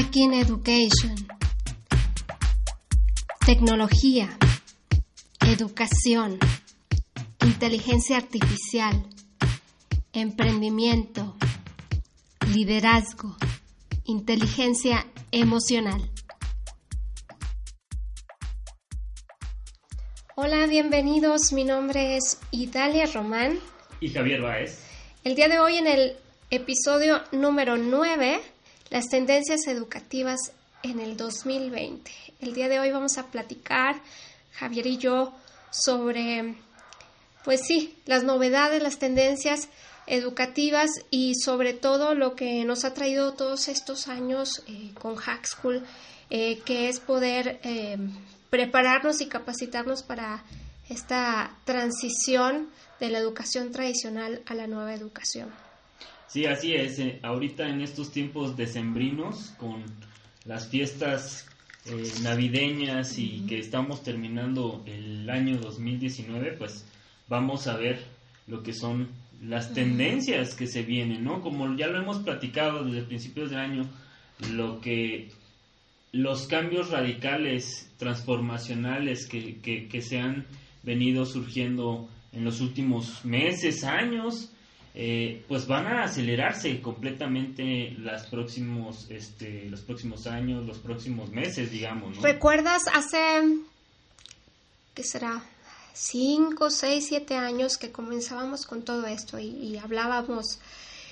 Hacking Education. Tecnología. Educación. Inteligencia artificial. Emprendimiento. Liderazgo. Inteligencia emocional. Hola, bienvenidos. Mi nombre es Idalia Román. Y Javier Baez. El día de hoy en el episodio número 9 las tendencias educativas en el 2020. El día de hoy vamos a platicar, Javier y yo, sobre, pues sí, las novedades, las tendencias educativas y sobre todo lo que nos ha traído todos estos años eh, con Hack School, eh, que es poder eh, prepararnos y capacitarnos para esta transición de la educación tradicional a la nueva educación. Sí, así es. Eh, ahorita en estos tiempos decembrinos, con las fiestas eh, navideñas y que estamos terminando el año 2019, pues vamos a ver lo que son las tendencias que se vienen, ¿no? Como ya lo hemos platicado desde principios de año, lo que los cambios radicales, transformacionales que, que, que se han venido surgiendo en los últimos meses, años, eh, pues van a acelerarse completamente las próximos, este, los próximos años, los próximos meses, digamos. ¿no? ¿Recuerdas hace, qué será, cinco, seis, siete años que comenzábamos con todo esto y, hablábamos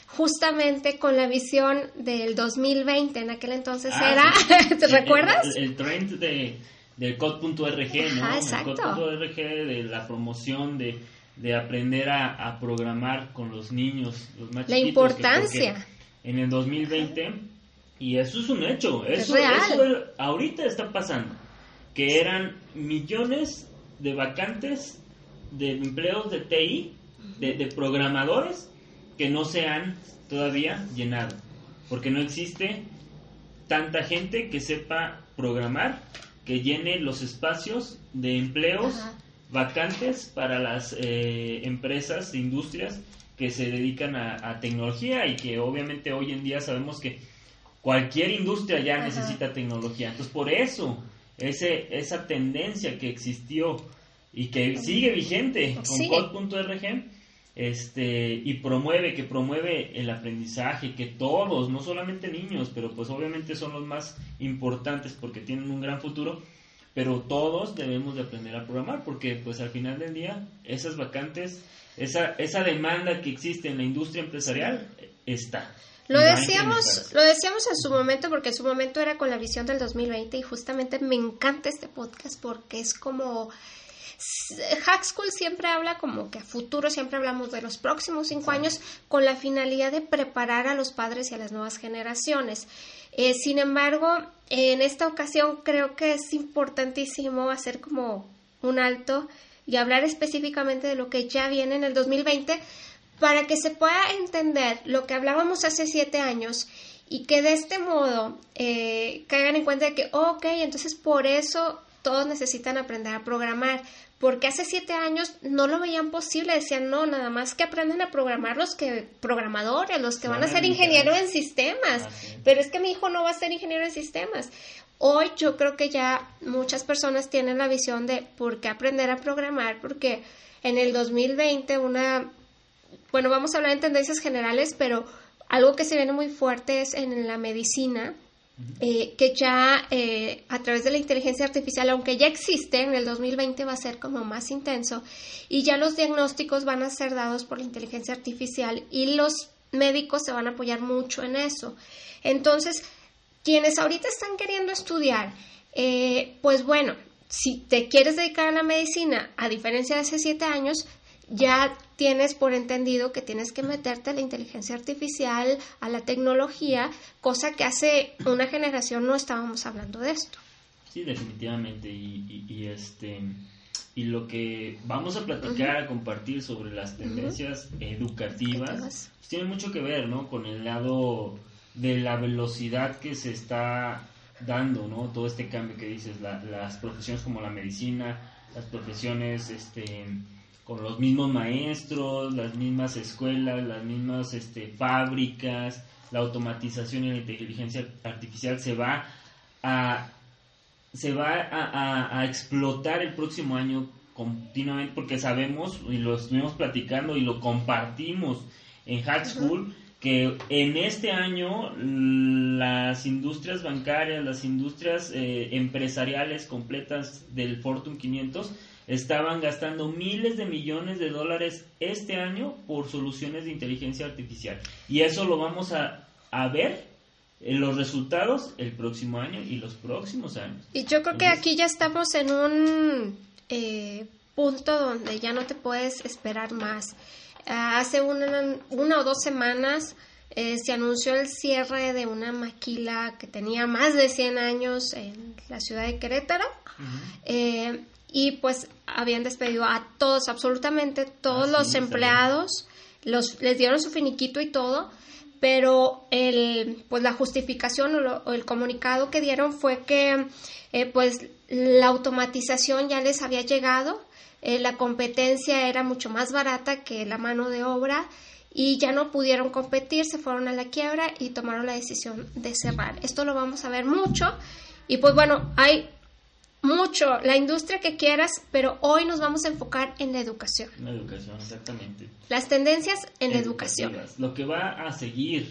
justamente con la visión del 2020, en aquel entonces ah, era, ¿te recuerdas? El, trend de, del code.org, ¿no? exacto. El de la promoción de de aprender a, programar con los niños, los más La importancia. En el 2020, y eso es un hecho, eso, ahorita está pasando, que eran millones de vacantes de empleos de TI, de, de programadores, que no se han todavía llenado, porque no existe tanta gente que sepa programar, que llene los espacios de empleos vacantes para las eh, empresas, industrias que se dedican a, tecnología y que obviamente hoy en día sabemos que cualquier industria ya necesita tecnología. Entonces por eso ese, esa tendencia que existió y que sigue vigente con code.org este, y promueve, que promueve el aprendizaje, que todos, no solamente niños, pero pues obviamente son los más importantes porque tienen un gran futuro, pero todos debemos de aprender a programar porque pues al final del día esas vacantes, esa, esa demanda que existe en la industria empresarial está. Lo decíamos, lo decíamos en su momento porque en su momento era con la visión del 2020 y justamente me encanta este podcast porque es como Hack School siempre habla como que a futuro siempre hablamos de los próximos cinco años con la finalidad de preparar a los padres y a las nuevas generaciones. Eh, sin embargo, en esta ocasión creo que es importantísimo hacer como un alto y hablar específicamente de lo que ya viene en el 2020 para que se pueda entender lo que hablábamos hace siete años y que de este modo eh, caigan en cuenta de que, ok, entonces por eso todos necesitan aprender a programar, porque hace siete años no lo veían posible, decían, no, nada más que aprenden a programar los que, programadores, los que van a ser ingenieros en sistemas, pero es que mi hijo no va a ser ingeniero en sistemas. Hoy yo creo que ya muchas personas tienen la visión de por qué aprender a programar, porque en el 2020 una, bueno, vamos a hablar en tendencias generales, pero algo que se viene muy fuerte es en la medicina, eh, que ya eh, a través de la inteligencia artificial, aunque ya existe, en el 2020 va a ser como más intenso y ya los diagnósticos van a ser dados por la inteligencia artificial y los médicos se van a apoyar mucho en eso. Entonces, quienes ahorita están queriendo estudiar, eh, pues bueno, si te quieres dedicar a la medicina, a diferencia de hace siete años, ya tienes por entendido que tienes que meterte a la inteligencia artificial, a la tecnología, cosa que hace una generación no estábamos hablando de esto. Sí, definitivamente. Y, este y lo que vamos a platicar, a compartir sobre las tendencias educativas, pues tiene mucho que ver, ¿no? Con el lado de la velocidad que se está dando, ¿no? Todo este cambio que dices, las profesiones como la medicina, las profesiones, este con los mismos maestros, las mismas escuelas, las mismas este, fábricas, la automatización y la inteligencia artificial se va a se va a, a, explotar el próximo año continuamente porque sabemos y lo estuvimos platicando y lo compartimos en Hack School que en este año las industrias bancarias, las industrias eh, empresariales completas del Fortune 500 estaban gastando miles de millones de dólares este año por soluciones de inteligencia artificial. Y eso lo vamos a, a ver en los resultados el próximo año y los próximos años. Y yo creo que aquí ya estamos en un eh, punto donde ya no te puedes esperar más. Ah, hace una, una, o dos semanas eh, se anunció el cierre de una maquila que tenía más de 100 años en la ciudad de Querétaro. Eh, y pues habían despedido a todos, absolutamente todos los empleados, los, les dieron su finiquito y todo, pero el, pues la justificación o, el comunicado que dieron fue que eh, pues la automatización ya les había llegado, eh, la competencia era mucho más barata que la mano de obra y ya no pudieron competir, se fueron a la quiebra y tomaron la decisión de cerrar. Esto lo vamos a ver mucho y pues bueno, hay mucho la industria que quieras, pero hoy nos vamos a enfocar en la educación. La educación, exactamente. Las tendencias en la educación. Lo que va a seguir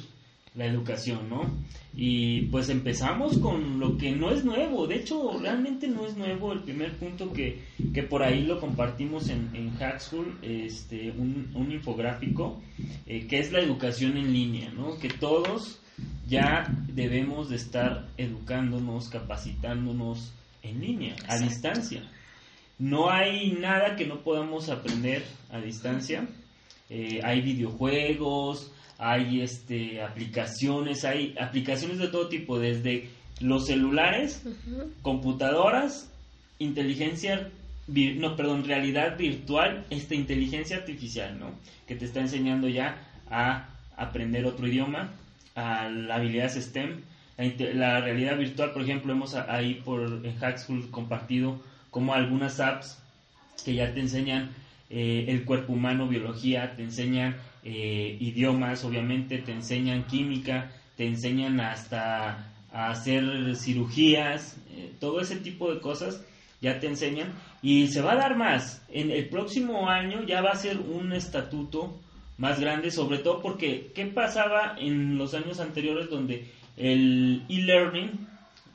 la educación, ¿no? Y pues empezamos con lo que no es nuevo, de hecho realmente no es nuevo, el primer punto que, que por ahí lo compartimos en, en Hackschool, este, un, un infográfico, eh, que es la educación en línea, ¿no? Que todos ya debemos de estar educándonos, capacitándonos en línea, a distancia. No hay nada que no podamos aprender a distancia. Eh, hay videojuegos, hay este aplicaciones, hay aplicaciones de todo tipo, desde los celulares, computadoras, inteligencia no, perdón, realidad virtual, esta inteligencia artificial, ¿no? Que te está enseñando ya a aprender otro idioma, a las habilidades STEM, la, realidad virtual, por ejemplo, hemos ahí por en Hackschool compartido como algunas apps que ya te enseñan eh, el cuerpo humano, biología, te enseñan eh, idiomas, obviamente, te enseñan química, te enseñan hasta a hacer cirugías, eh, todo ese tipo de cosas ya te enseñan y se va a dar más. En el próximo año ya va a ser un estatuto más grande, sobre todo porque ¿qué pasaba en los años anteriores donde el e-learning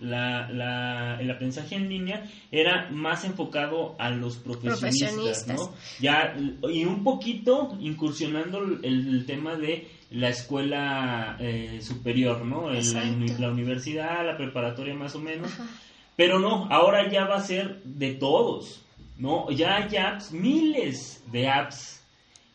la, el aprendizaje en línea era más enfocado a los profesionistas, ¿no? Ya, y un poquito incursionando el, tema de la escuela eh, superior, ¿no? la, universidad, la preparatoria más o menos. Pero no, ahora ya va a ser de todos, ¿no? Ya hay apps, miles de apps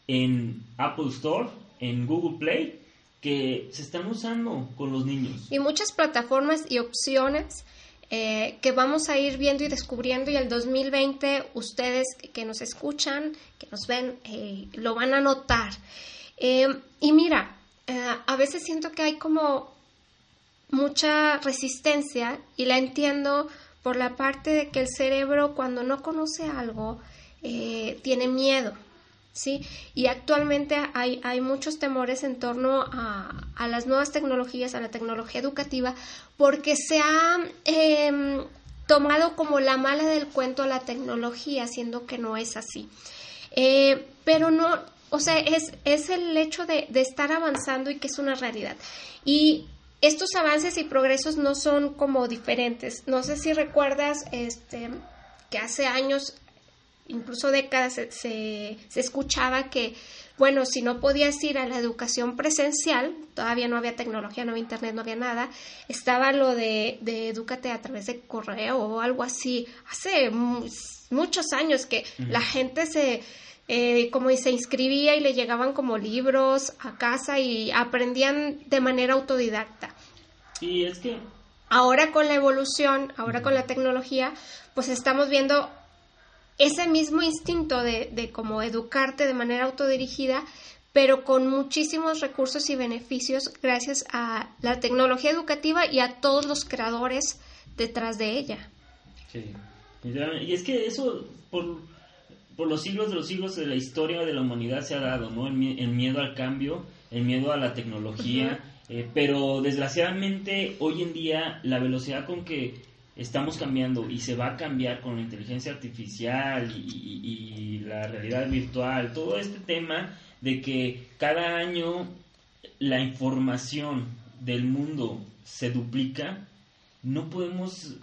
en Apple Store, en Google Play, que se están usando con los niños. Y muchas plataformas y opciones eh, que vamos a ir viendo y descubriendo y el 2020 ustedes que nos escuchan, que nos ven, eh, lo van a notar. Eh, y mira, a veces siento que hay como mucha resistencia y la entiendo por la parte de que el cerebro cuando no conoce algo tiene miedo ¿sí? Y actualmente hay, hay muchos temores en torno a, a, las nuevas tecnologías, a la tecnología educativa, porque se ha em, tomado como la mala del cuento la tecnología, siendo que no es así. Eh, pero no, o sea, es, es el hecho de, de estar avanzando y que es una realidad. Y estos avances y progresos no son como diferentes. No sé si recuerdas este, que hace años incluso décadas se, se, escuchaba que, bueno, si no podías ir a la educación presencial, todavía no había tecnología, no había internet, no había nada, estaba lo de, de Edúcate a través de correo o algo así. Hace muchos años que la gente se, eh, como se inscribía y le llegaban como libros a casa y aprendían de manera autodidacta. Y es que... Ahora con la evolución, ahora con la tecnología, pues estamos viendo ese mismo instinto de, de como educarte de manera autodirigida, pero con muchísimos recursos y beneficios gracias a la tecnología educativa y a todos los creadores detrás de ella. Sí, y es que eso por, por los siglos de los siglos de la historia de la humanidad se ha dado, ¿no? El, miedo al cambio, el miedo a la tecnología, Eh, pero desgraciadamente hoy en día la velocidad con que estamos cambiando y se va a cambiar con la inteligencia artificial y, la realidad virtual, todo este tema de que cada año la información del mundo se duplica, no podemos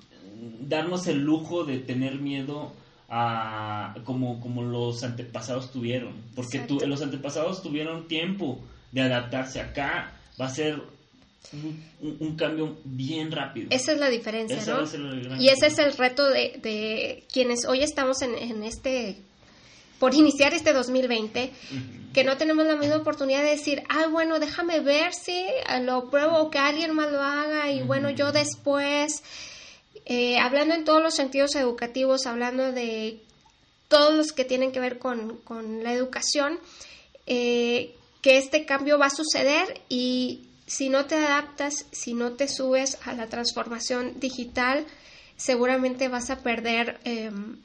darnos el lujo de tener miedo a como, como los antepasados tuvieron, porque los antepasados tuvieron tiempo de adaptarse acá, va a ser un, cambio bien rápido. Esa es la diferencia, ¿no? Y ese es el reto de, quienes hoy estamos en, este, por iniciar este 2020, que no tenemos la misma oportunidad de decir, ah, bueno, déjame ver si lo pruebo o que alguien más lo haga y bueno, yo después, eh, hablando en todos los sentidos educativos, hablando de todos los que tienen que ver con, la educación, eh, que este cambio va a suceder y si no te adaptas, si no te subes a la transformación digital, seguramente vas a perder em,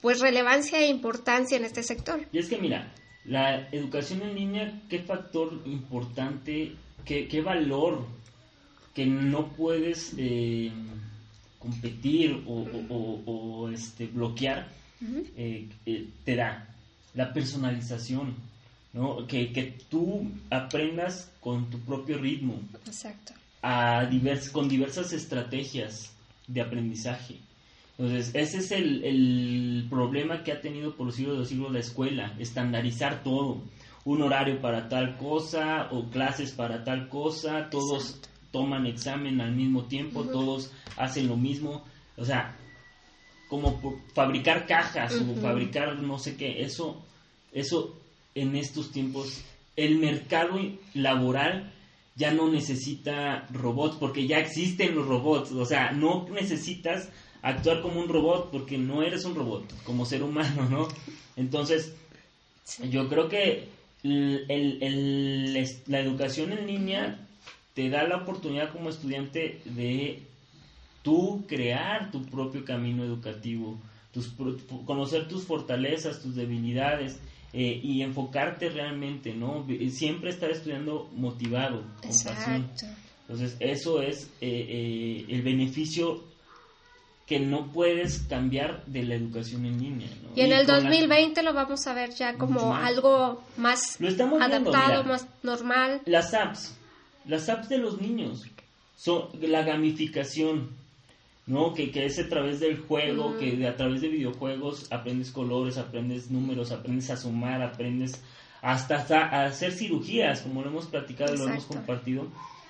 pues relevancia e importancia en este sector. Y es que mira, la educación en línea, qué factor importante, qué, qué valor que no puedes eh, competir o, este, bloquear, eh, eh, te da la personalización ¿no? Que, que tú aprendas con tu propio ritmo. Exacto. A divers, con diversas estrategias de aprendizaje. Entonces, ese es el, el, problema que ha tenido por los siglos de los siglos la escuela, estandarizar todo. Un horario para tal cosa o clases para tal cosa, todos toman examen al mismo tiempo, todos hacen lo mismo. O sea, como fabricar cajas o fabricar no sé qué, eso, eso en estos tiempos el mercado laboral ya no necesita robots porque ya existen los robots, o sea, no necesitas actuar como un robot porque no eres un robot, como ser humano, ¿no? Entonces, yo creo que la educación en línea te da la oportunidad como estudiante de tú crear tu propio camino educativo, tus, conocer tus fortalezas, tus debilidades eh, y enfocarte realmente, ¿no? Siempre estar estudiando motivado, con pasión. Entonces, eso es eh, eh, el beneficio que no puedes cambiar de la educación en línea. ¿no? Y en el 2020 lo vamos a ver ya como algo más adaptado, más normal. Las apps, las apps de los niños, son la gamificación ¿no? Que, que es a través del juego, que de, a través de videojuegos aprendes colores, aprendes números, aprendes a sumar, aprendes hasta, a hacer cirugías, como lo hemos platicado y lo hemos compartido.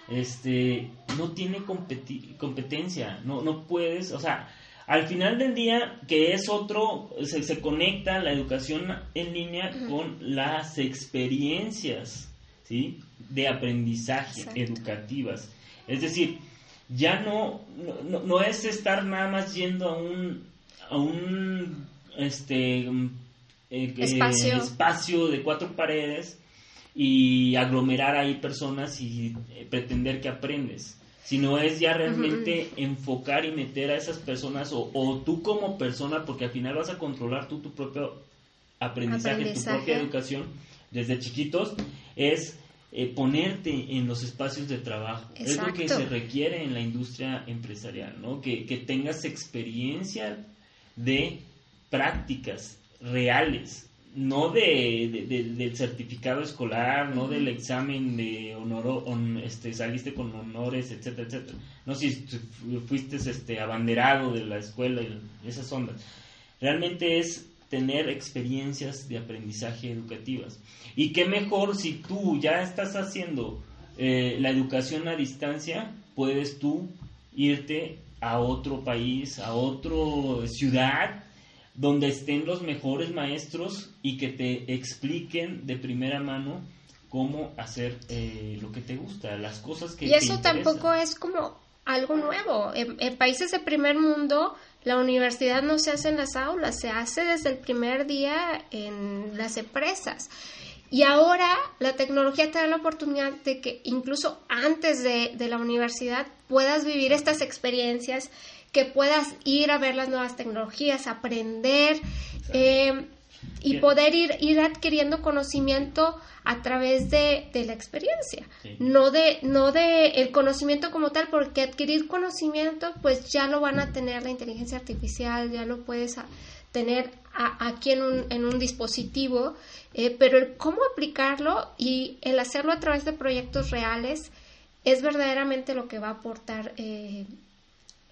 Este, no tiene competencia, no, no puedes, o sea, al final del día, que es otro, se, se conecta la educación en línea con las experiencias, ¿sí? De aprendizaje educativas. Es decir, ya no, no, no, es estar nada más yendo a un, a un este, eh, espacio. espacio de cuatro paredes y aglomerar ahí personas y eh, pretender que aprendes. Sino es ya realmente enfocar y meter a esas personas o, o, tú como persona, porque al final vas a controlar tú tu propio aprendizaje, tu propia educación desde chiquitos, es eh, ponerte en los espacios de trabajo. Es lo que se requiere en la industria empresarial, ¿no? Que, tengas experiencia de prácticas reales, no de, del certificado escolar, no del examen de honor, este, saliste con honores, etcétera, etcétera. No si fuiste este, abanderado de la escuela y esas ondas. Realmente es tener experiencias de aprendizaje educativas. Y qué mejor si tú ya estás haciendo eh, la educación a distancia, puedes tú irte a otro país, a otra ciudad, donde estén los mejores maestros y que te expliquen de primera mano cómo hacer eh, lo que te gusta, las cosas que... Y eso tampoco es como algo nuevo. en, países de primer mundo la universidad no se hace en las aulas, se hace desde el primer día en las empresas. Y ahora la tecnología te da la oportunidad de que incluso antes de, la universidad puedas vivir estas experiencias, que puedas ir a ver las nuevas tecnologías, aprender. Eh, y poder ir, ir adquiriendo conocimiento a través de, la experiencia, no de no de el conocimiento como tal, porque adquirir conocimiento pues ya lo van a tener la inteligencia artificial, ya lo puedes tener aquí en un, en un dispositivo, eh, pero el cómo aplicarlo y el hacerlo a través de proyectos reales es verdaderamente lo que va a aportar eh,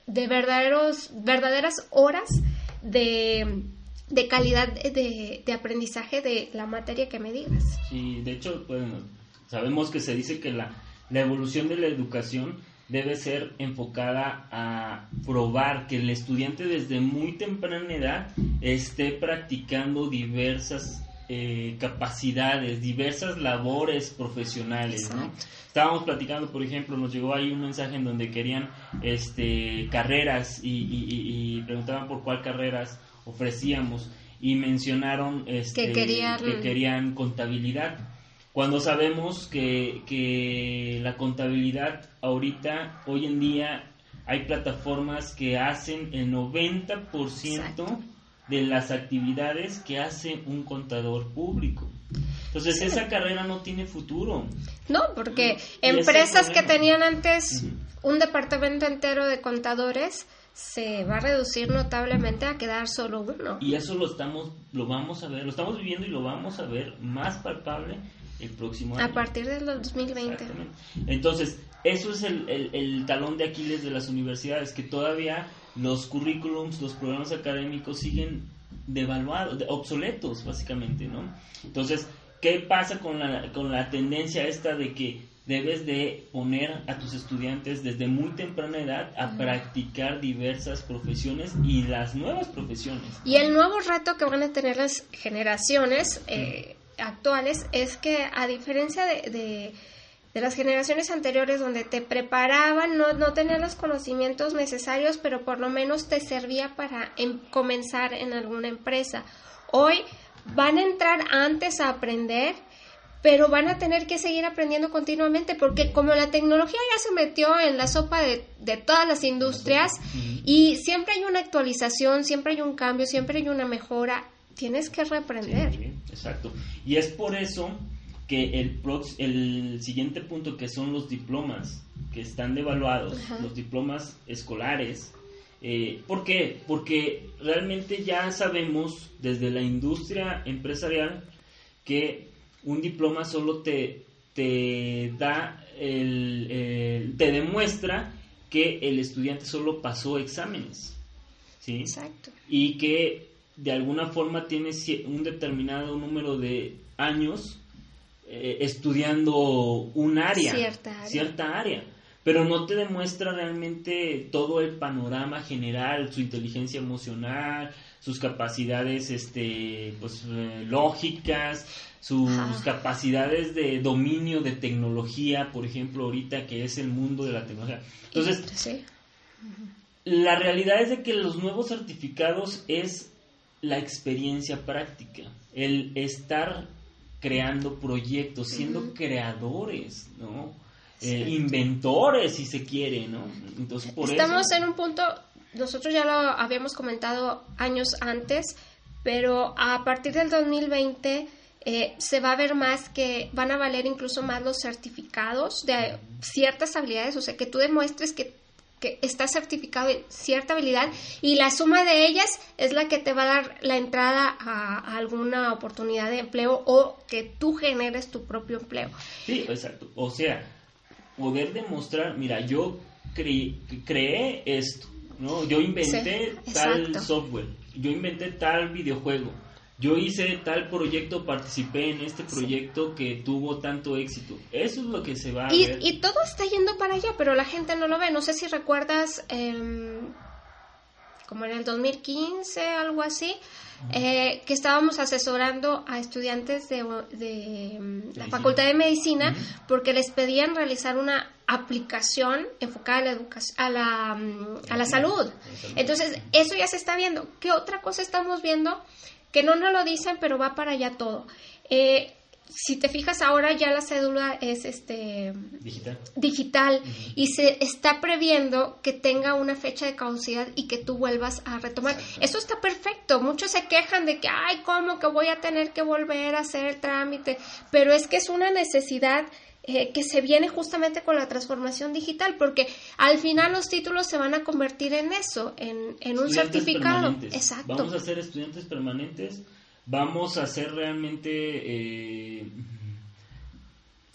de verdaderos, verdaderas horas de, de calidad de, de, aprendizaje de la materia que me digas. Sí, de hecho, bueno, sabemos que se dice que la, la evolución de la educación debe ser enfocada a probar que el estudiante desde muy temprana edad esté practicando diversas eh, capacidades, diversas labores profesionales, Estábamos platicando, por ejemplo, nos llegó ahí un mensaje en donde querían este, carreras y, preguntaban por cuál carreras ofrecíamos y mencionaron este, que querían contabilidad. Cuando sabemos que, que la contabilidad ahorita, hoy en día, hay plataformas que hacen el 90% de las actividades que hace un contador público. Entonces esa carrera no tiene futuro. No, porque empresas que tenían antes un departamento entero de contadores se va a reducir notablemente a quedar solo uno. Y eso lo estamos lo vamos a ver, lo estamos viviendo y lo vamos a ver más palpable el próximo año. A partir del 2020. Entonces, eso es el, el, talón de Aquiles de las universidades, que todavía los currículums, los programas académicos siguen devaluados, obsoletos, básicamente, ¿no? Entonces, ¿qué pasa con la, con la tendencia esta de que debes de poner a tus estudiantes desde muy temprana edad a practicar diversas profesiones y las nuevas profesiones. Y el nuevo reto que van a tener las generaciones eh, actuales es que a diferencia de, de, las generaciones anteriores donde te preparaban, no, no tenías los conocimientos necesarios, pero por lo menos te servía para em, comenzar en alguna empresa. Hoy van a entrar antes a aprender, pero van a tener que seguir aprendiendo continuamente porque como la tecnología ya se metió en la sopa de, de todas las industrias y siempre hay una actualización, siempre hay un cambio, siempre hay una mejora tienes que reaprender. exacto. Y es por eso que el, el siguiente punto que son los diplomas que están devaluados, los diplomas escolares. Eh, ¿Por qué? Porque realmente ya sabemos desde la industria empresarial que un diploma solo te, te da el, te demuestra que el estudiante solo pasó exámenes. ¿sí? Exacto. Y que de alguna forma tienes un determinado número de años eh, estudiando un área cierta, área, pero no te demuestra realmente todo el panorama general, su inteligencia emocional, sus capacidades este, pues, eh, lógicas, sus capacidades de dominio de tecnología, por ejemplo, ahorita que es el mundo de la tecnología. Entonces, la realidad es de que los nuevos certificados es la experiencia práctica, el estar creando proyectos, siendo creadores, ¿no? Eh, inventores, si se quiere, ¿no? Entonces, por Estamos en un punto, nosotros ya lo habíamos comentado años antes, pero a partir del 2020 eh, se va a ver más que van a valer incluso más los certificados de ciertas habilidades, o sea, que tú demuestres que que está certificado en cierta habilidad y la suma de ellas es la que te va a dar la entrada a, alguna oportunidad de empleo o que tú generes tu propio empleo. Sí, exacto. O sea, poder demostrar, mira, yo creé esto, ¿no? Yo inventé tal software, yo inventé tal videojuego yo hice tal proyecto, participé en este proyecto que tuvo tanto éxito. Eso es lo que se va a y, ver. Y todo está yendo para allá, pero la gente no lo ve. No sé si recuerdas, em, como en el 2015, algo así, eh, que estábamos asesorando a estudiantes de, em, la Facultad de Medicina porque les pedían realizar una aplicación enfocada a la, educación, a la, mm, a la salud. Entonces, eso ya se está viendo. ¿Qué otra cosa estamos viendo? que no nos lo dicen, pero va para allá todo. Eh, si te fijas ahora ya la cédula es este digital, digital y se está previendo que tenga una fecha de caducidad y que tú vuelvas a retomar. Eso está perfecto. Muchos se quejan de que, ay, ¿cómo que voy a tener que volver a hacer el trámite? Pero es que es una necesidad eh, que se viene justamente con la transformación digital, porque al final los títulos se van a convertir en eso, en, en un certificado. Exacto. Vamos a ser estudiantes permanentes vamos a hacer realmente eh,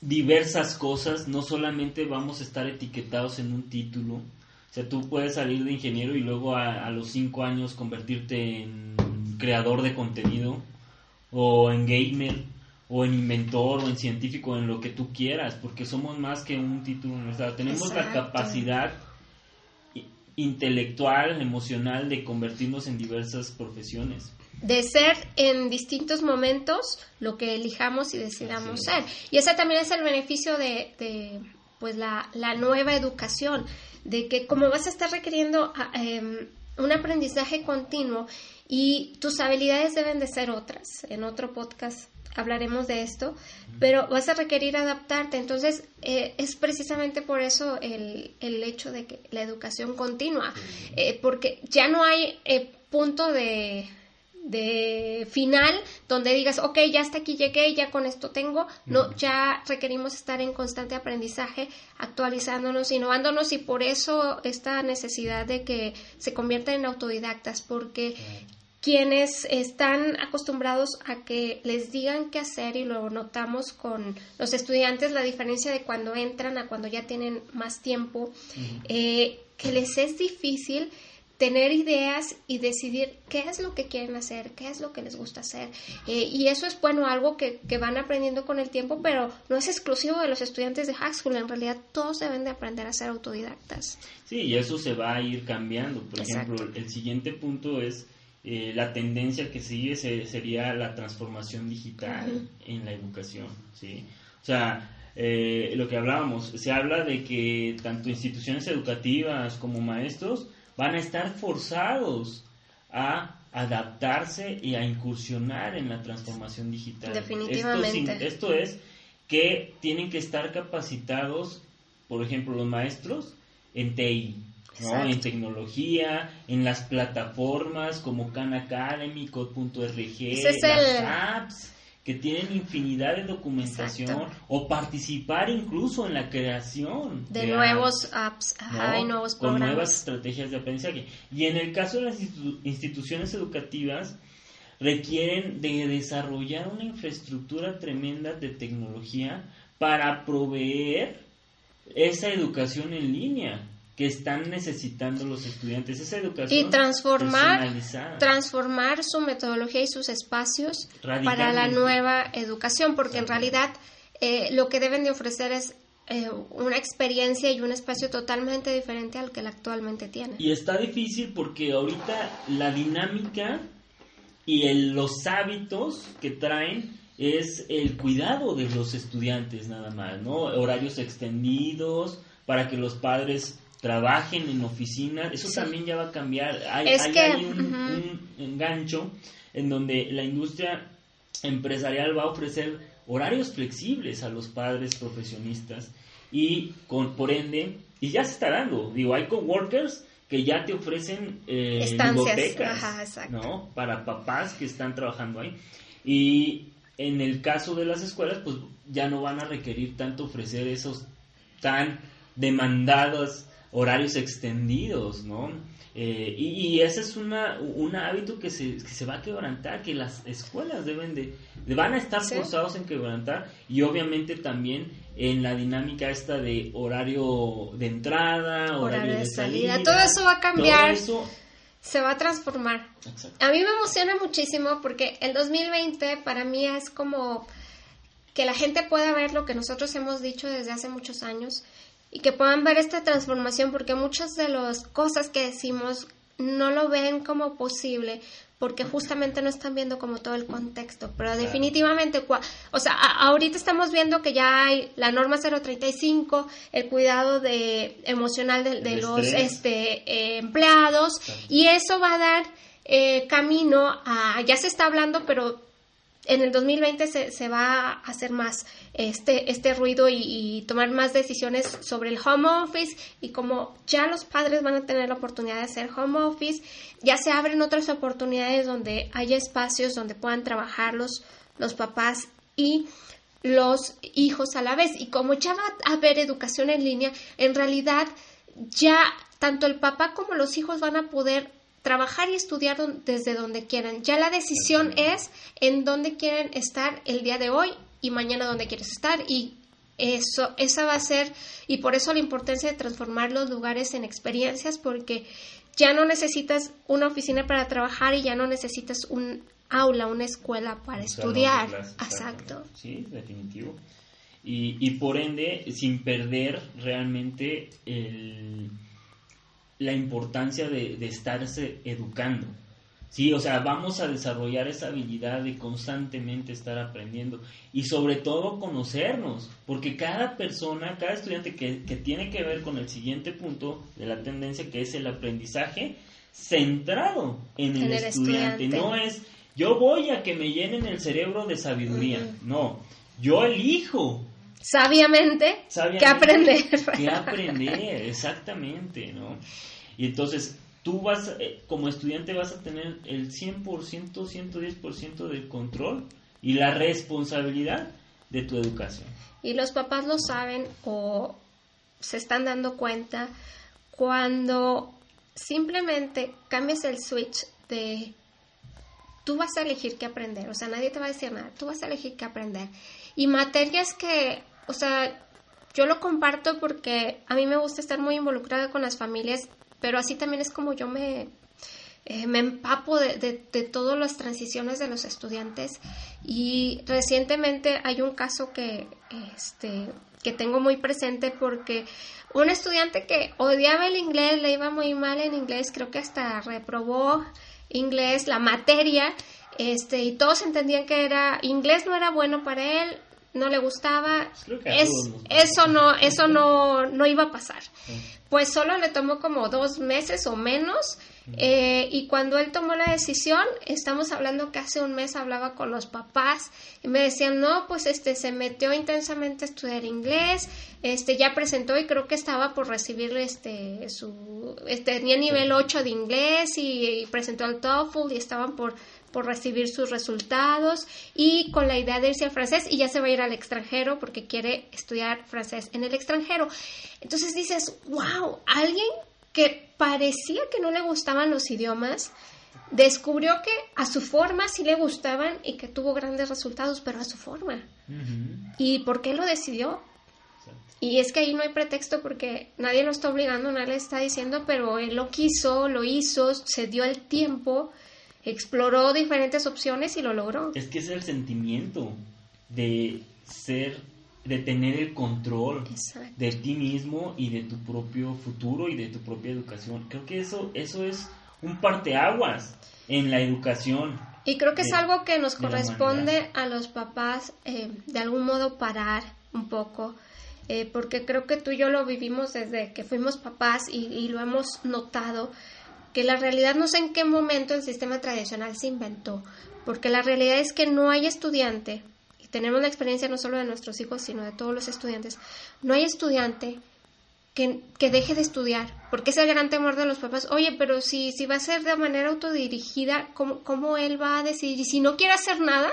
diversas cosas, no solamente vamos a estar etiquetados en un título, o sea, tú puedes salir de ingeniero y luego a, los cinco años convertirte en creador de contenido, o en gamer, o en inventor, o en científico, en lo que tú quieras, porque somos más que un título Tenemos la capacidad intelectual, emocional de convertirnos en diversas profesiones de ser en distintos momentos lo que elijamos y decidamos ser. Y ese también es el beneficio de, pues la, la, nueva educación, de que como vas a estar requiriendo ah, em, un aprendizaje continuo y tus habilidades deben de ser otras. En otro podcast hablaremos de esto, pero vas a requerir adaptarte. Entonces, eh, es precisamente por eso el, el, hecho de que la educación continua, eh, porque ya no hay eh, punto de de final donde digas, ok, ya hasta aquí llegué, ya con esto tengo, no, ya requerimos estar en constante aprendizaje, actualizándonos, innovándonos y por eso esta necesidad de que se conviertan en autodidactas, porque quienes están acostumbrados a que les digan qué hacer y lo notamos con los estudiantes, la diferencia de cuando entran a cuando ya tienen más tiempo, eh, que les es difícil tener ideas y decidir qué es lo que quieren hacer, qué es lo que les gusta hacer. Eh, y eso es, bueno, algo que, que, van aprendiendo con el tiempo, pero no es exclusivo de los estudiantes de high school. En realidad, todos deben de aprender a ser autodidactas. Sí, y eso se va a ir cambiando. Por ejemplo, el siguiente punto es eh, la tendencia que sigue sería la transformación digital en la educación. ¿sí? O sea, eh, lo que hablábamos, se habla de que tanto instituciones educativas como maestros van a estar forzados a adaptarse y a incursionar en la transformación digital. Definitivamente. Esto, es que tienen que estar capacitados, por ejemplo, los maestros en TI, ¿no? en tecnología, en las plataformas como Khan Academy, Code.rg, las apps que tienen infinidad de documentación o participar incluso en la creación de, nuevos apps, y nuevos programas. Con nuevas estrategias de aprendizaje. Y en el caso de las instituciones educativas, requieren de desarrollar una infraestructura tremenda de tecnología para proveer esa educación en línea que están necesitando los estudiantes, esa educación y transformar transformar su metodología y sus espacios para la nueva educación, porque en realidad eh, lo que deben de ofrecer es eh, una experiencia y un espacio totalmente diferente al que actualmente tiene. Y está difícil porque ahorita la dinámica y los hábitos que traen es el cuidado de los estudiantes nada más, ¿no? Horarios extendidos para que los padres trabajen en oficinas, eso también ya va a cambiar. Hay, hay, un, engancho en donde la industria empresarial va a ofrecer horarios flexibles a los padres profesionistas y con, por ende, y ya se está dando, digo, hay coworkers que ya te ofrecen eh, bibliotecas, ¿no? Para papás que están trabajando ahí. Y en el caso de las escuelas, pues ya no van a requerir tanto ofrecer esos tan demandados horarios extendidos, ¿no? Eh, y, ese es una, un hábito que se, que se va a quebrantar, que las escuelas deben de, van a estar forzados en quebrantar y obviamente también en la dinámica esta de horario de entrada, horario, de, salida, todo eso va a cambiar. se va a transformar. A mí me emociona muchísimo porque el 2020 para mí es como que la gente pueda ver lo que nosotros hemos dicho desde hace muchos años, y que puedan ver esta transformación porque muchas de las cosas que decimos no lo ven como posible porque justamente no están viendo como todo el contexto, pero definitivamente, o sea, ahorita estamos viendo que ya hay la norma 035, el cuidado de emocional de, los este, eh, empleados, y eso va a dar eh, camino a, ya se está hablando, pero en el 2020 se, se va a hacer más este, este ruido y, tomar más decisiones sobre el home office y como ya los padres van a tener la oportunidad de hacer home office, ya se abren otras oportunidades donde haya espacios donde puedan trabajar los, los papás y los hijos a la vez. Y como ya va a haber educación en línea, en realidad ya tanto el papá como los hijos van a poder trabajar y estudiar desde donde quieran. Ya la decisión es en dónde quieren estar el día de hoy y mañana dónde quieres estar y eso esa va a ser y por eso la importancia de transformar los lugares en experiencias porque ya no necesitas una oficina para trabajar y ya no necesitas un aula, una escuela para estudiar. exacto. Sí, definitivo. Y, y por ende, sin perder realmente el la importancia de, estarse educando. Sí, o sea, vamos a desarrollar esa habilidad de constantemente estar aprendiendo y sobre todo conocernos, porque cada persona, cada estudiante que, tiene que ver con el siguiente punto de la tendencia, que es el aprendizaje centrado en, el, estudiante. no es yo voy a que me llenen el cerebro de sabiduría, no, yo elijo sabiamente, que aprender. Que aprender, exactamente, ¿no? Y entonces tú vas, eh, como estudiante vas a tener el 100%, 110% del control y la responsabilidad de tu educación. Y los papás lo saben o se están dando cuenta cuando simplemente cambias el switch de tú vas a elegir qué aprender, o sea, nadie te va a decir nada, tú vas a elegir qué aprender. Y materias que, o sea, yo lo comparto porque a mí me gusta estar muy involucrada con las familias, pero así también es como yo me, eh, me empapo de, de, todas las transiciones de los estudiantes. Y recientemente hay un caso que, este, que tengo muy presente porque un estudiante que odiaba el inglés, le iba muy mal en inglés, creo que hasta reprobó inglés, la materia, este, y todos entendían que era inglés no era bueno para él, no le gustaba, es, eso no, eso no, no iba a pasar. Pues solo le tomó como dos meses o menos eh, y cuando él tomó la decisión, estamos hablando que hace un mes hablaba con los papás y me decían, no, pues este se metió intensamente a estudiar inglés, este ya presentó y creo que estaba por recibir este su, este, tenía nivel 8 de inglés y, y presentó el TOEFL y estaban por por recibir sus resultados y con la idea de irse al francés y ya se va a ir al extranjero porque quiere estudiar francés en el extranjero. Entonces dices, wow, alguien que parecía que no le gustaban los idiomas, descubrió que a su forma sí le gustaban y que tuvo grandes resultados, pero a su forma. ¿Y por qué lo decidió? Y es que ahí no hay pretexto porque nadie lo está obligando, nadie le está diciendo, pero él lo quiso, lo hizo, se dio el tiempo exploró diferentes opciones y lo logró. Es que es el sentimiento de ser, de tener el control de ti mismo y de tu propio futuro y de tu propia educación. Creo que eso, eso es un parteaguas en la educación. Y creo que es algo que nos corresponde a los papás eh, de algún modo parar un poco. Eh, porque creo que tú y yo lo vivimos desde que fuimos papás y, y lo hemos notado que la realidad no sé en qué momento el sistema tradicional se inventó, porque la realidad es que no hay estudiante, y tenemos la experiencia no solo de nuestros hijos, sino de todos los estudiantes, no hay estudiante que, que deje de estudiar, porque es el gran temor de los papás, oye, pero si, si va a ser de manera autodirigida, ¿cómo, ¿cómo él va a decidir? Y si no quiere hacer nada,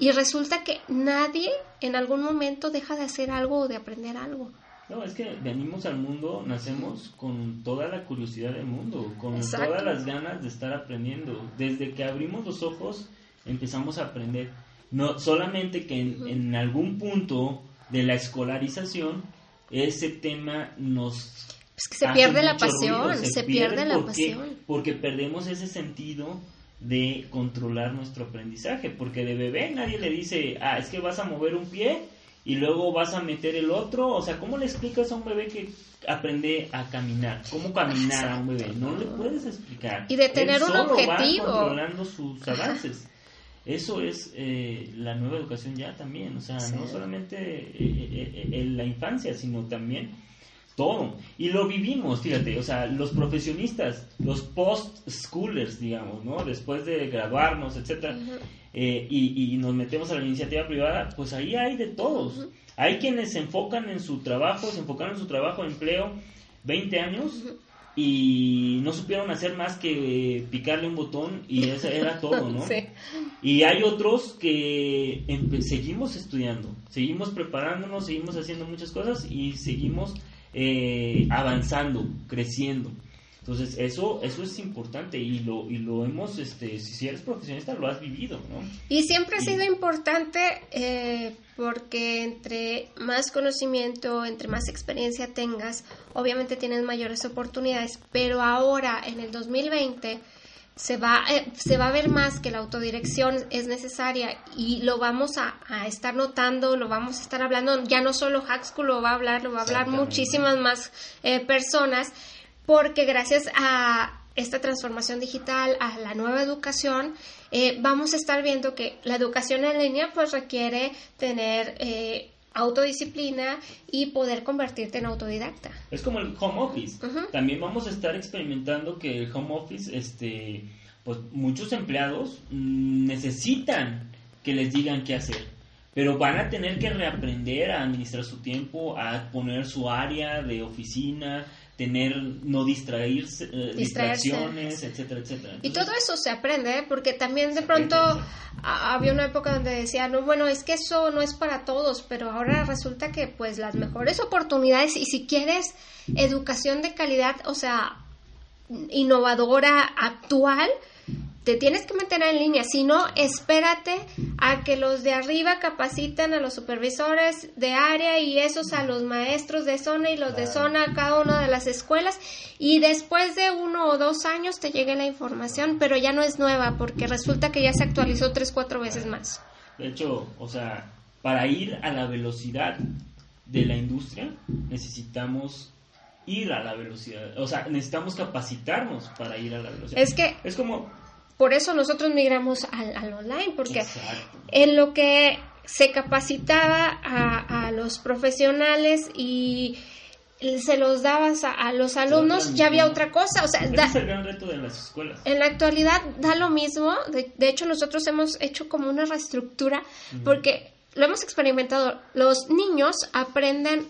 y resulta que nadie en algún momento deja de hacer algo o de aprender algo. No, es que venimos al mundo, nacemos con toda la curiosidad del mundo, con todas las ganas de estar aprendiendo. Desde que abrimos los ojos empezamos a aprender. No solamente que en, algún punto de la escolarización ese tema nos es que se pierde la pasión, se, pierde, la pasión. Porque perdemos ese sentido de controlar nuestro aprendizaje, porque de bebé nadie le dice, ah, es que vas a mover un pie y luego vas a meter el otro, o sea, ¿cómo le explicas a un bebé que aprende a caminar? ¿Cómo caminar a un bebé? No le puedes explicar. Y de tener un objetivo. Va controlando sus avances. Eso es eh, la nueva educación ya también, o sea, no solamente eh, eh, en la infancia, sino también todo. Y lo vivimos, fíjate, o sea, los profesionistas, los post-schoolers, digamos, ¿no? Después de graduarnos, etcétera, eh, y, nos metemos a la iniciativa privada, pues ahí hay de todos. Hay quienes se enfocan en su trabajo, se enfocaron en su trabajo, empleo, 20 años, y no supieron hacer más que picarle un botón y eso era todo, ¿no? Sí. Y hay otros que seguimos estudiando, seguimos preparándonos, seguimos haciendo muchas cosas y seguimos eh, avanzando, creciendo. Entonces, eso eso es importante y lo, y lo hemos, este, si eres profesionista, lo has vivido, ¿no? Y siempre ha sido importante eh, porque entre más conocimiento, entre más experiencia tengas, obviamente tienes mayores oportunidades, pero ahora, en el 2020, se va, eh, se va a ver más que la autodirección es necesaria y lo vamos a, estar notando, lo vamos a estar hablando, ya no solo Hack School lo va a hablar, lo va a hablar muchísimas más eh, personas, porque gracias a esta transformación digital, a la nueva educación, eh, vamos a estar viendo que la educación en línea pues requiere tener autodisciplina y poder convertirte en autodidacta. Es como el home office. También vamos a estar experimentando que el home office, este, pues muchos empleados mm, necesitan que les digan qué hacer. Pero van a tener que reaprender a administrar su tiempo, a poner su área de oficina, tener, no distraerse, eh, distracciones, etcétera, etcétera. y todo eso se aprende, ¿eh? porque también de pronto había una época donde decía, no, bueno, es que eso no es para todos, pero ahora resulta que pues las mejores oportunidades y si quieres educación de calidad, o sea, innovadora, actual, te tienes que meter en línea, si no, espérate a que los de arriba capaciten a los supervisores de área y esos a los maestros de zona y los de zona a cada una de las escuelas y después de uno o dos años te llegue la información, pero ya no es nueva porque resulta que ya se actualizó tres, cuatro veces más. De hecho, o sea, para ir a la velocidad de la industria necesitamos ir a la velocidad, o sea, necesitamos capacitarnos para ir a la velocidad. Es que es como por eso nosotros migramos al, online, porque en lo que se capacitaba a, los profesionales y se los dabas a, los alumnos, ya había otra cosa. O sea, es el gran reto de las escuelas. En la actualidad da lo mismo. De, hecho, nosotros hemos hecho como una reestructura porque lo hemos experimentado. Los niños aprenden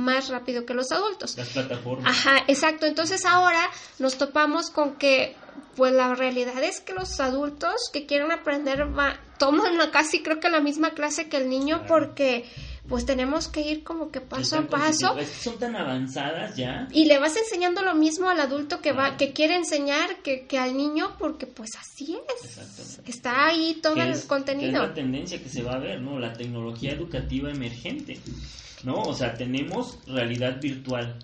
más rápido que los adultos. Las plataformas. Ajá, exacto. Entonces ahora nos topamos con que pues la realidad es que los adultos que quieren aprender toman casi creo que la misma clase que el niño porque pues tenemos que ir como que paso a paso. son tan avanzadas ya. Y le vas enseñando lo mismo al adulto que va, que quiere enseñar que, que al niño, porque pues así es. Está ahí todo el contenido. es la tendencia que se va a ver, ¿no? La tecnología educativa emergente, ¿no? O sea, tenemos realidad virtual,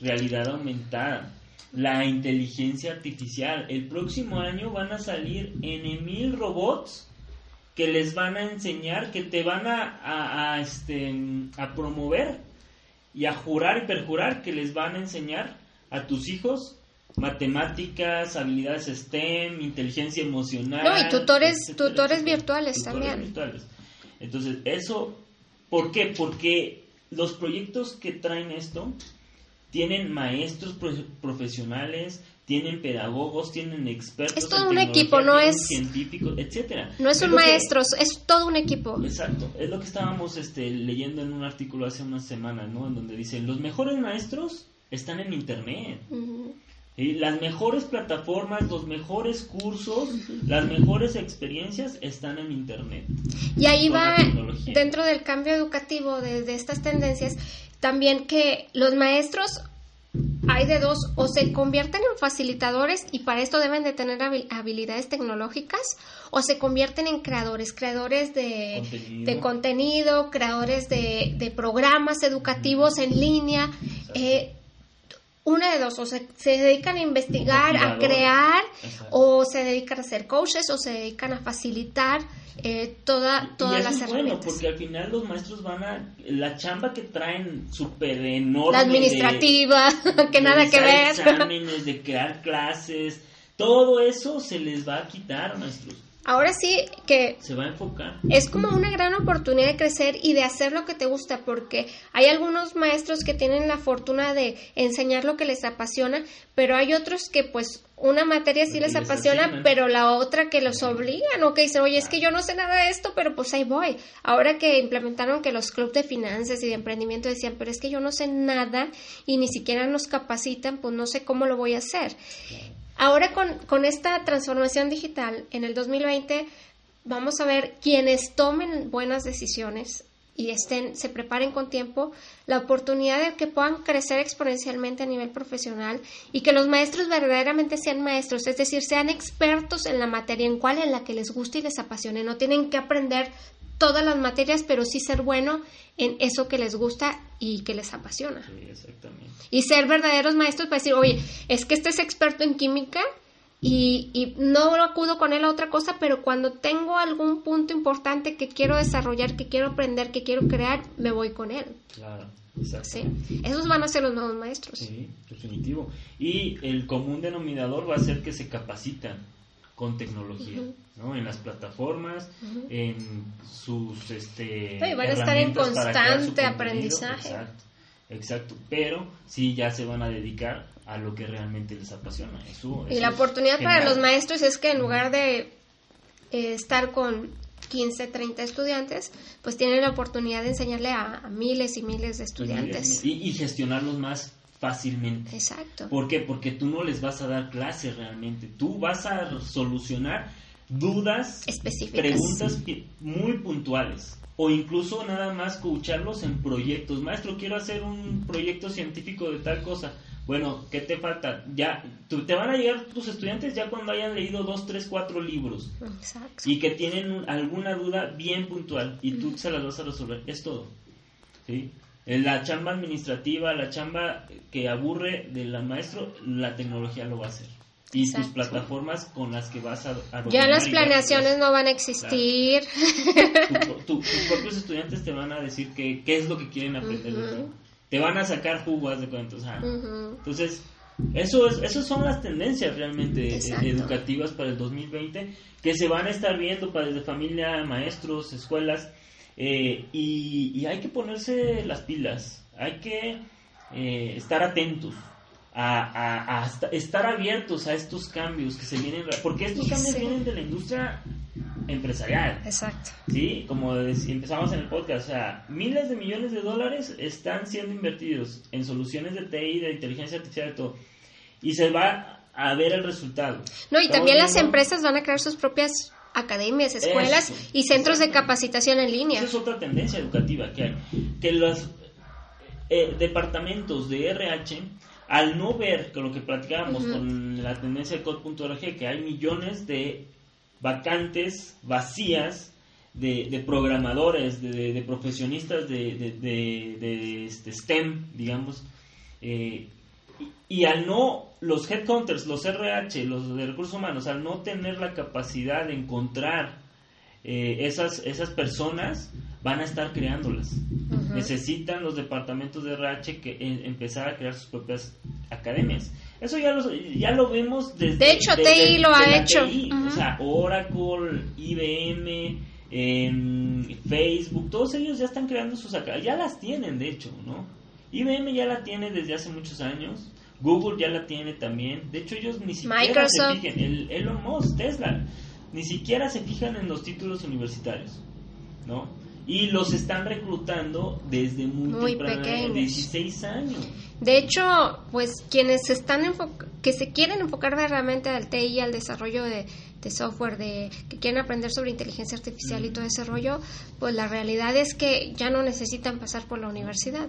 realidad aumentada, la inteligencia artificial. El próximo año van a salir en mil robots que les van a enseñar, que te van a, a, este, a promover y a jurar y perjurar que les van a enseñar a tus hijos matemáticas, habilidades STEM, inteligencia emocional. No, y tutores, tutores virtuales también. Virtuales. Entonces, eso, ¿por qué? Porque los proyectos que traen esto tienen maestros profesionales, tienen pedagogos, tienen expertos. Es todo un equipo, no es científicos, etcétera. No es, un maestro, es todo un equipo. Exacto, es lo que estábamos este, leyendo en un artículo hace unas semanas, ¿no? En donde dicen los mejores maestros están en internet. Y las mejores plataformas, los mejores cursos, las mejores experiencias están en Internet. Y ahí va, dentro del cambio educativo de, de, estas tendencias, también que los maestros hay de dos, o se convierten en facilitadores y para esto deben de tener habilidades tecnológicas, o se convierten en creadores, creadores de contenido, creadores de, programas educativos en línea. Eh, una de dos, o se, se dedican a investigar, a crear, o se dedican a ser coaches, o se dedican a facilitar eh, toda, todas y las es bueno, porque al final los maestros van a. La chamba que traen súper enorme. La administrativa, que nada que ver. exámenes, de crear clases, todo eso se les va a quitar, maestros. ahora sí que se va a enfocar. Es como una gran oportunidad de crecer y de hacer lo que te gusta, porque hay algunos maestros que tienen la fortuna de enseñar lo que les apasiona, pero hay otros que pues una materia sí les, apasiona, pero la otra que los obligan o que dicen, oye, es que yo no sé nada de esto, pero pues ahí voy. Ahora que implementaron que los clubes de finanzas y de emprendimiento decían, pero es que yo no sé nada y ni siquiera nos capacitan, pues no sé cómo lo voy a hacer. Ahora con, con esta transformación digital, en el 2020, vamos a ver quienes tomen buenas decisiones y estén, se preparen con tiempo, la oportunidad de que puedan crecer exponencialmente a nivel profesional y que los maestros verdaderamente sean maestros, es decir, sean expertos en la materia en cual en la que les guste y les apasione. No tienen que aprender todas las materias, pero sí ser bueno en eso que les gusta y que les apasiona. Sí, exactamente. Y ser verdaderos maestros para decir, oye, es que este es experto en química y, y no acudo con él a otra cosa, pero cuando tengo algún punto importante que quiero desarrollar, que quiero aprender, que quiero crear, me voy con él. Claro. Exacto. Sí, esos van a ser los nuevos maestros. Sí, definitivo. Y el común denominador va a ser que se capacitan con tecnología, ¿no? En las plataformas, en sus este van a estar en constante aprendizaje. Exacto, exacto, pero sí ya se van a dedicar a lo que realmente les apasiona. y la oportunidad para los maestros es que en lugar de eh, estar con 15, 30 estudiantes, pues tienen la oportunidad de enseñarle a, miles y miles de estudiantes. Y, y gestionarlos más fácilmente. Exacto. ¿Por qué? Porque tú no les vas a dar clases realmente. Tú vas a solucionar dudas, específicas, preguntas muy puntuales. O incluso nada más escucharlos en proyectos. Maestro, quiero hacer un proyecto científico de tal cosa. Bueno, ¿qué te falta? Ya, te van a llegar tus estudiantes ya cuando hayan leído dos, tres, cuatro libros. Exacto. Y que tienen alguna duda bien puntual y tú se las vas a resolver. Es todo. ¿Sí? La chamba administrativa, la chamba que aburre del maestro, la tecnología lo va a hacer. Y tus plataformas con las que vas a... ya las planeaciones no van a existir. tus propios estudiantes te van a decir que, qué es lo que quieren aprender Te van a sacar jugos de cuentos. Entonces, eso es, esas son las tendencias realmente educativas para el 2020 que se van a estar viendo para desde familia, maestros, escuelas eh, y, hay que ponerse las pilas, hay que eh, estar atentos, a, estar abiertos a estos cambios que se vienen, porque estos cambios vienen de la industria empresarial. Exacto. Sí, como empezamos en el podcast, o sea, miles de millones de dólares están siendo invertidos en soluciones de TI, de inteligencia artificial, de todo. Y se va a ver el resultado. No, y también las empresas van a crear sus propias academias, escuelas y centros de capacitación en línea. Esa es otra tendencia educativa que hay. Que los eh, departamentos de RH, al no ver con lo que platicábamos con la tendencia de code.org, que hay millones de vacantes vacías de, programadores, de, profesionistas de, este, STEM, digamos, eh, y al no, los headhunters, los RH, los de recursos humanos, al no tener la capacidad de encontrar eh, esas, esas personas, van a estar creándolas. Necesitan los departamentos de RH que eh, empezar a crear sus propias academias. Eso ya lo, ya lo vemos desde... De hecho, TI lo ha hecho. O sea, Oracle, IBM, Facebook, todos ellos ya están creando sus academias. Ya las tienen, de hecho, ¿no? IBM ya la tiene desde hace muchos años. Google ya la tiene también. De hecho, ellos ni siquiera se fijan. El Elon Musk, Tesla, ni siquiera se fijan en los títulos universitarios, ¿no? Y los están reclutando desde muy, muy pequeños. 16 años. De hecho, pues quienes están que se quieren enfocar realmente al TI, al desarrollo de, software, de que quieren aprender sobre inteligencia artificial y todo ese rollo, pues la realidad es que ya no necesitan pasar por la universidad.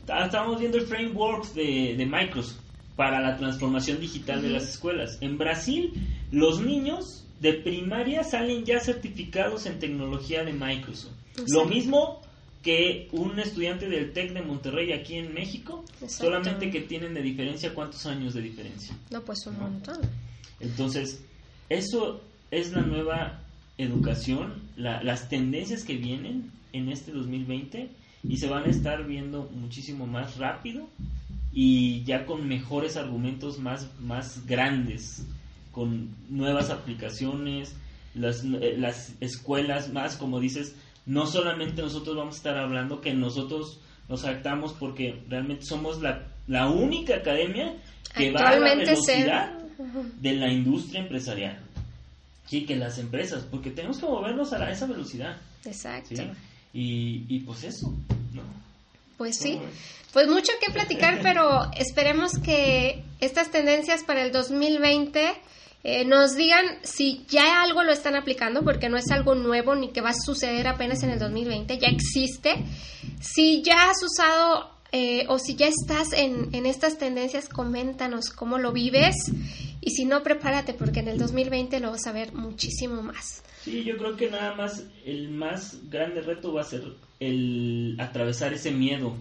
Estábamos viendo el framework de, de Microsoft para la transformación digital de las escuelas. En Brasil, los niños de primaria salen ya certificados en tecnología de Microsoft. Lo mismo que un estudiante del TEC de Monterrey aquí en México, solamente que tienen de diferencia cuántos años de diferencia. No, pues un montón. Entonces, eso es la nueva educación, las tendencias que vienen en este 2020 y se van a estar viendo muchísimo más rápido y ya con mejores argumentos más, más grandes, con nuevas aplicaciones, las, eh, las escuelas más, como dices, no solamente nosotros vamos a estar hablando, que nosotros nos actamos porque realmente somos la, la única academia que va a la velocidad de la industria empresarial. Sí, que las empresas, porque tenemos que movernos a esa velocidad. Exacto. Y, y pues eso, ¿no? Pues sí, pues mucho que platicar, pero esperemos que estas tendencias para el 2020 eh, nos digan si ya algo lo están aplicando, porque no es algo nuevo ni que va a suceder apenas en el 2020, ya existe. Si ya has usado eh, o si ya estás en, en estas tendencias, coméntanos cómo lo vives. Y si no, prepárate porque en el 2020 lo vas a ver muchísimo más. Sí, yo creo que nada más el más grande reto va a ser el atravesar ese miedo,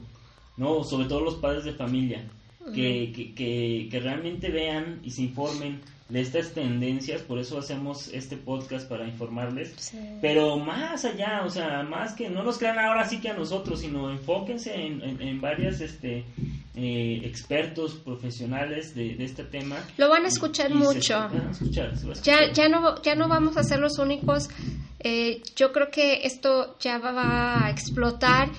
¿no? Sobre todo los padres de familia, que, que, que, realmente vean y se informen de estas tendencias, por eso hacemos este podcast para informarles, pero más allá, o sea, más que no nos crean ahora sí que a nosotros, sino enfóquense en, en, varias este, eh, expertos profesionales de, este tema. Lo van a escuchar mucho. Ya, ya, no, ya no vamos a ser los únicos, eh, yo creo que esto ya va a explotar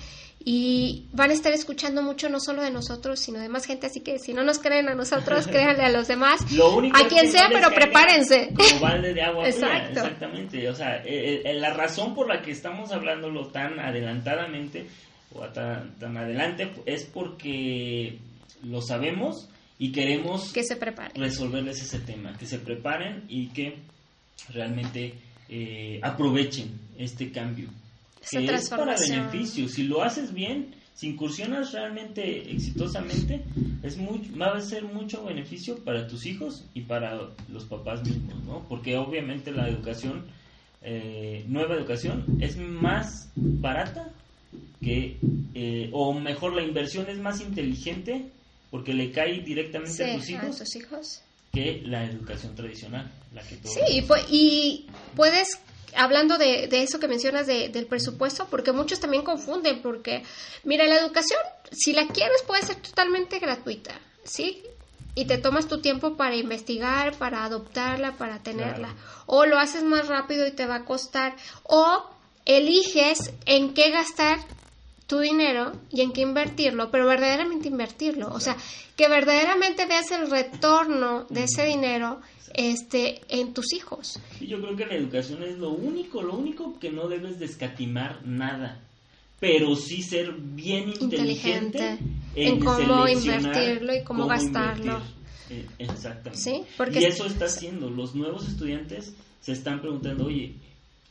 y van a estar escuchando mucho no solo de nosotros, sino de más gente, así que si no nos creen a nosotros, créanle a los demás, a quien sea, pero prepárense. Como balde de agua Exacto. exactamente. O sea, eh, eh, la razón por la que estamos hablándolo tan adelantadamente o tan, tan adelante es porque lo sabemos y queremos que se preparen. resolverles ese tema, que se preparen y que realmente eh, aprovechen este cambio que es para beneficio. Si lo haces bien, si incursionas realmente exitosamente, es muy, va a ser mucho beneficio para tus hijos y para los papás mismos, ¿no? Porque obviamente la educación, eh, nueva educación, es más barata que, eh, o mejor, la inversión es más inteligente porque le cae directamente a tus hijos. A tus hijos que la educación tradicional, la que Sí, y puedes hablando de, eso que mencionas del presupuesto, porque muchos también confunden, porque, mira, la educación, si la quieres, puede ser totalmente gratuita, ¿sí? Y te tomas tu tiempo para investigar, para adoptarla, para tenerla. O lo haces más rápido y te va a costar. O eliges en qué gastar tu dinero y en qué invertirlo, pero verdaderamente invertirlo. O sea, que verdaderamente veas el retorno de ese dinero este, en tus hijos. Yo creo que la educación es lo único, lo único que no debes descatimar nada, pero sí ser bien inteligente, en, cómo invertirlo y cómo, gastarlo. Eh, exactamente. Porque y eso está haciendo. Los nuevos estudiantes se están preguntando, oye,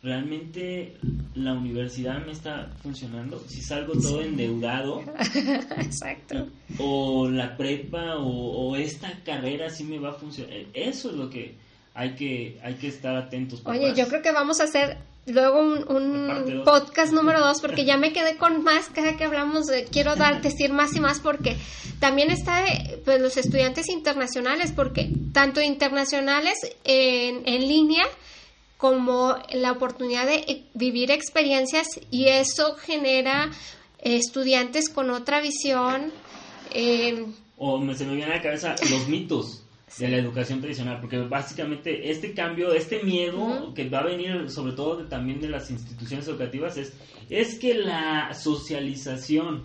¿realmente la universidad me está funcionando? Si salgo todo endeudado. Exacto. O la prepa o, esta carrera sí me va a funcionar. Eso es lo que hay que, hay que estar atentos. Oye, yo creo que vamos a hacer luego un, podcast número dos porque ya me quedé con más cada que hablamos de, quiero dar, decir más y más porque también está pues, los estudiantes internacionales porque tanto internacionales en, en línea como la oportunidad de eh, vivir experiencias y eso genera estudiantes con otra visión. Eh, o me, se me viene a la cabeza los mitos de la educación tradicional, porque básicamente este cambio, este miedo que va a venir sobre todo también de las instituciones educativas es, es que la socialización,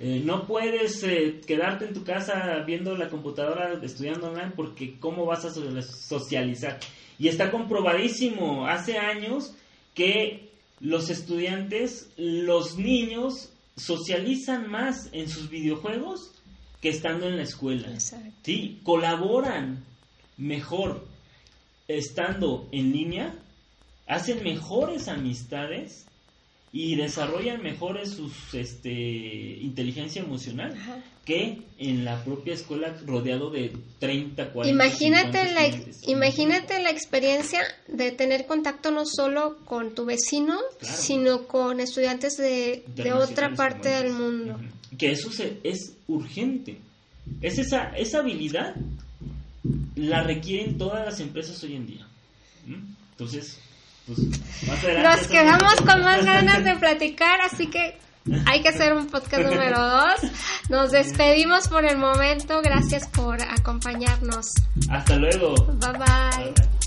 eh, no puedes quedarte en tu casa viendo la computadora, estudiando online, porque ¿cómo vas a socializar? Y está comprobadísimo hace años que los estudiantes, los niños, socializan más en sus videojuegos que estando en la escuela. Sí, colaboran mejor estando en línea, hacen mejores amistades y desarrollan mejores sus este inteligencia emocional que en la propia escuela rodeado de 30, 40 Imagínate la imagínate la experiencia de tener contacto no solo con tu vecino, sino con estudiantes de, de otra parte del mundo. Que eso es urgente. Es esa esa habilidad la requieren todas las empresas hoy en día. Entonces, pues, Nos quedamos con más ganas de platicar, así que hay que hacer un podcast número dos. Nos despedimos por el momento. Gracias por acompañarnos. Hasta luego. Bye bye.